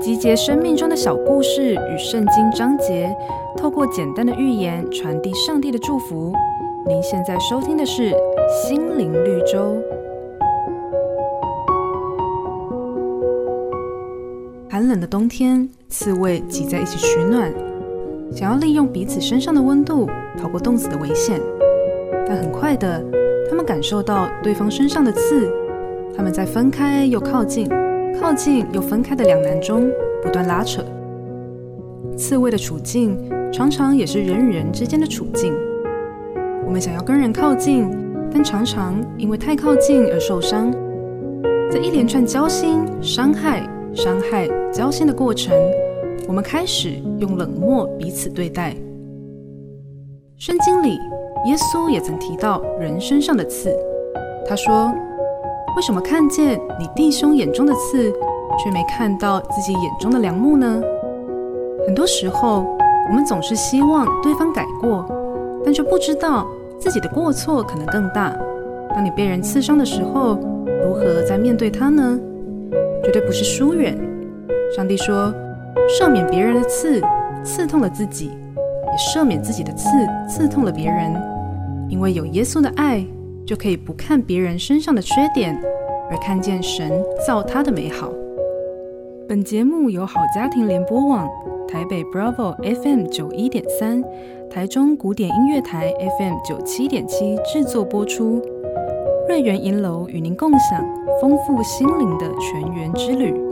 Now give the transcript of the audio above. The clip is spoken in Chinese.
集结生命中的小故事与圣经章节，透过简单的寓言传递上帝的祝福。您现在收听的是《心灵绿洲》。寒冷的冬天，刺猬挤在一起取暖，想要利用彼此身上的温度逃过冻死的危险。但很快的，他们感受到对方身上的刺，他们在分开又靠近、靠近又分开的两难中不断拉扯。刺猬的处境常常也是人与人之间的处境。我们想要跟人靠近，但常常因为太靠近而受伤。在一连串交心、伤害。伤害、交心的过程，我们开始用冷漠彼此对待。圣经里，耶稣也曾提到人身上的刺。他说：“为什么看见你弟兄眼中的刺，却没看到自己眼中的梁木呢？”很多时候，我们总是希望对方改过，但却不知道自己的过错可能更大。当你被人刺伤的时候，如何再面对他呢？绝对不是疏远。上帝说：“赦免别人的刺，刺痛了自己；也赦免自己的刺，刺痛了别人。因为有耶稣的爱，就可以不看别人身上的缺点，而看见神造他的美好。”本节目由好家庭联播网、台北 Bravo FM 九一点三、台中古典音乐台 FM 九七点七制作播出。瑞园银楼与您共享丰富心灵的全员之旅。